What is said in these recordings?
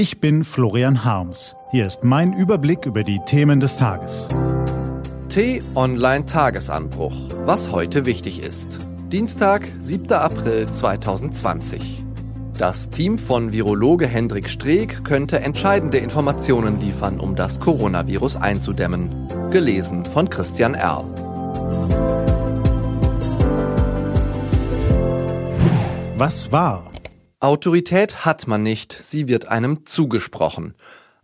Ich bin Florian Harms. Hier ist mein Überblick über die Themen des Tages. T-Online Tagesanbruch. Was heute wichtig ist. Dienstag, 7. April 2020. Das Team von Virologe Hendrik Streeck könnte entscheidende Informationen liefern, um das Coronavirus einzudämmen. Gelesen von Christian Erl. Was war? Autorität hat man nicht, sie wird einem zugesprochen.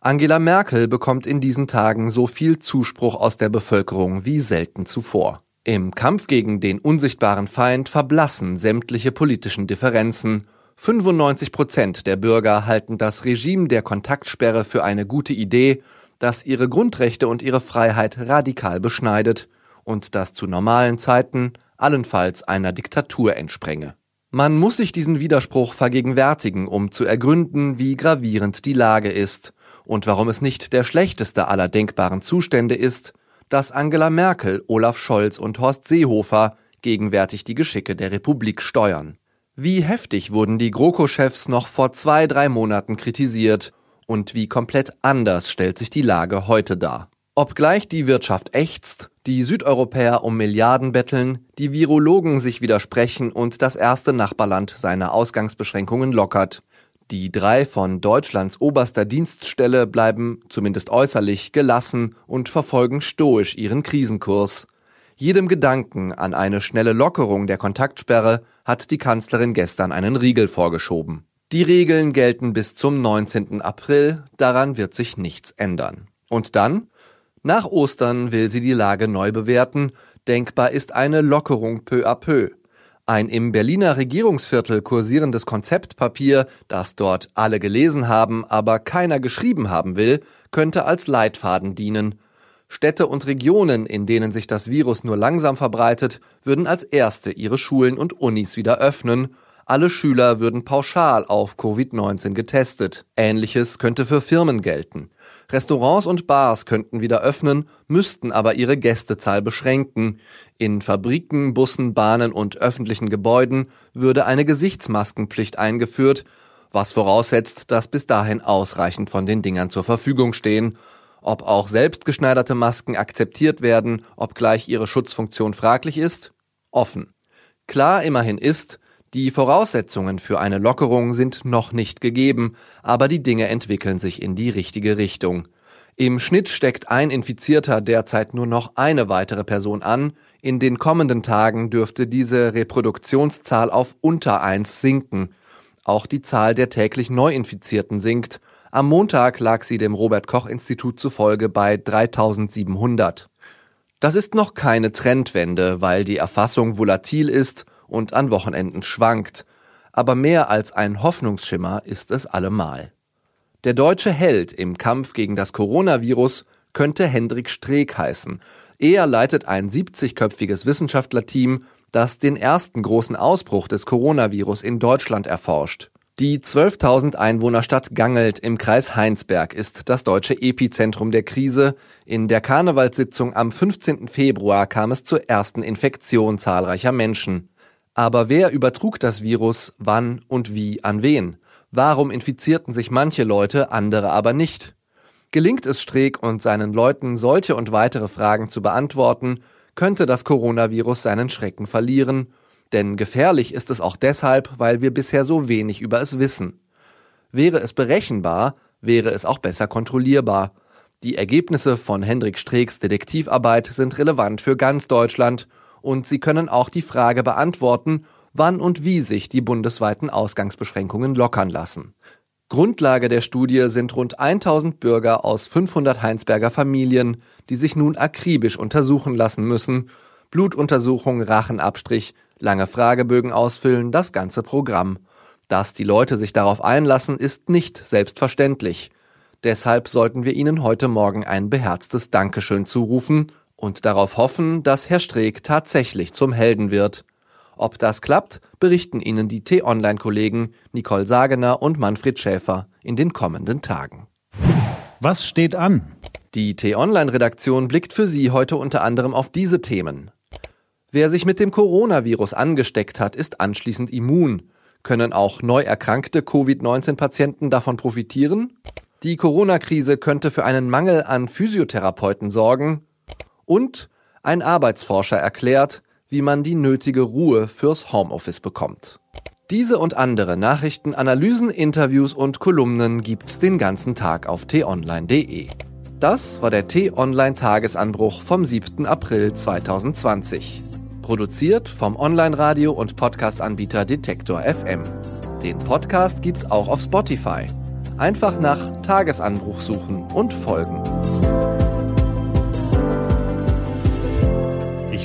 Angela Merkel bekommt in diesen Tagen so viel Zuspruch aus der Bevölkerung wie selten zuvor. Im Kampf gegen den unsichtbaren Feind verblassen sämtliche politischen Differenzen. 95 Prozent der Bürger halten das Regime der Kontaktsperre für eine gute Idee, das ihre Grundrechte und ihre Freiheit radikal beschneidet und das zu normalen Zeiten allenfalls einer Diktatur entsprenge. Man muss sich diesen Widerspruch vergegenwärtigen, um zu ergründen, wie gravierend die Lage ist und warum es nicht der schlechteste aller denkbaren Zustände ist, dass Angela Merkel, Olaf Scholz und Horst Seehofer gegenwärtig die Geschicke der Republik steuern. Wie heftig wurden die GroKo-Chefs noch vor zwei, drei Monaten kritisiert und wie komplett anders stellt sich die Lage heute dar. Obgleich die Wirtschaft ächzt, die Südeuropäer um Milliarden betteln, die Virologen sich widersprechen und das erste Nachbarland seine Ausgangsbeschränkungen lockert. Die drei von Deutschlands oberster Dienststelle bleiben, zumindest äußerlich, gelassen und verfolgen stoisch ihren Krisenkurs. Jedem Gedanken an eine schnelle Lockerung der Kontaktsperre hat die Kanzlerin gestern einen Riegel vorgeschoben. Die Regeln gelten bis zum 19. April, daran wird sich nichts ändern. Und dann? Nach Ostern will sie die Lage neu bewerten. Denkbar ist eine Lockerung peu à peu. Ein im Berliner Regierungsviertel kursierendes Konzeptpapier, das dort alle gelesen haben, aber keiner geschrieben haben will, könnte als Leitfaden dienen. Städte und Regionen, in denen sich das Virus nur langsam verbreitet, würden als erste ihre Schulen und Unis wieder öffnen. Alle Schüler würden pauschal auf Covid-19 getestet. Ähnliches könnte für Firmen gelten. Restaurants und Bars könnten wieder öffnen, müssten aber ihre Gästezahl beschränken. In Fabriken, Bussen, Bahnen und öffentlichen Gebäuden würde eine Gesichtsmaskenpflicht eingeführt, was voraussetzt, dass bis dahin ausreichend von den Dingern zur Verfügung stehen. Ob auch selbstgeschneiderte Masken akzeptiert werden, obgleich ihre Schutzfunktion fraglich ist? Offen. Klar immerhin ist, die Voraussetzungen für eine Lockerung sind noch nicht gegeben, aber die Dinge entwickeln sich in die richtige Richtung. Im Schnitt steckt ein Infizierter derzeit nur noch eine weitere Person an, in den kommenden Tagen dürfte diese Reproduktionszahl auf unter eins sinken. Auch die Zahl der täglich Neuinfizierten sinkt. Am Montag lag sie dem Robert Koch Institut zufolge bei 3700. Das ist noch keine Trendwende, weil die Erfassung volatil ist und an Wochenenden schwankt, aber mehr als ein Hoffnungsschimmer ist es allemal. Der deutsche Held im Kampf gegen das Coronavirus könnte Hendrik Streeck heißen. Er leitet ein 70-köpfiges Wissenschaftlerteam, das den ersten großen Ausbruch des Coronavirus in Deutschland erforscht. Die 12.000 Einwohnerstadt Gangelt im Kreis Heinsberg ist das deutsche Epizentrum der Krise. In der Karnevalssitzung am 15. Februar kam es zur ersten Infektion zahlreicher Menschen. Aber wer übertrug das Virus, wann und wie an wen? Warum infizierten sich manche Leute, andere aber nicht? Gelingt es Streeck und seinen Leuten, solche und weitere Fragen zu beantworten, könnte das Coronavirus seinen Schrecken verlieren. Denn gefährlich ist es auch deshalb, weil wir bisher so wenig über es wissen. Wäre es berechenbar, wäre es auch besser kontrollierbar. Die Ergebnisse von Hendrik Streecks Detektivarbeit sind relevant für ganz Deutschland und sie können auch die Frage beantworten, wann und wie sich die bundesweiten Ausgangsbeschränkungen lockern lassen. Grundlage der Studie sind rund 1000 Bürger aus 500 Heinsberger Familien, die sich nun akribisch untersuchen lassen müssen. Blutuntersuchung, Rachenabstrich, lange Fragebögen ausfüllen, das ganze Programm. Dass die Leute sich darauf einlassen, ist nicht selbstverständlich. Deshalb sollten wir ihnen heute Morgen ein beherztes Dankeschön zurufen und darauf hoffen, dass Herr Streeck tatsächlich zum Helden wird. Ob das klappt, berichten Ihnen die T-Online-Kollegen Nicole Sagener und Manfred Schäfer in den kommenden Tagen. Was steht an? Die T-Online-Redaktion blickt für Sie heute unter anderem auf diese Themen. Wer sich mit dem Coronavirus angesteckt hat, ist anschließend immun. Können auch neu erkrankte Covid-19-Patienten davon profitieren? Die Corona-Krise könnte für einen Mangel an Physiotherapeuten sorgen. Und ein Arbeitsforscher erklärt, wie man die nötige Ruhe fürs Homeoffice bekommt. Diese und andere Nachrichten, Analysen, Interviews und Kolumnen gibt's den ganzen Tag auf t-online.de. Das war der T-Online-Tagesanbruch vom 7. April 2020. Produziert vom Online-Radio- und Podcast-Anbieter Detektor FM. Den Podcast gibt's auch auf Spotify. Einfach nach Tagesanbruch suchen und folgen.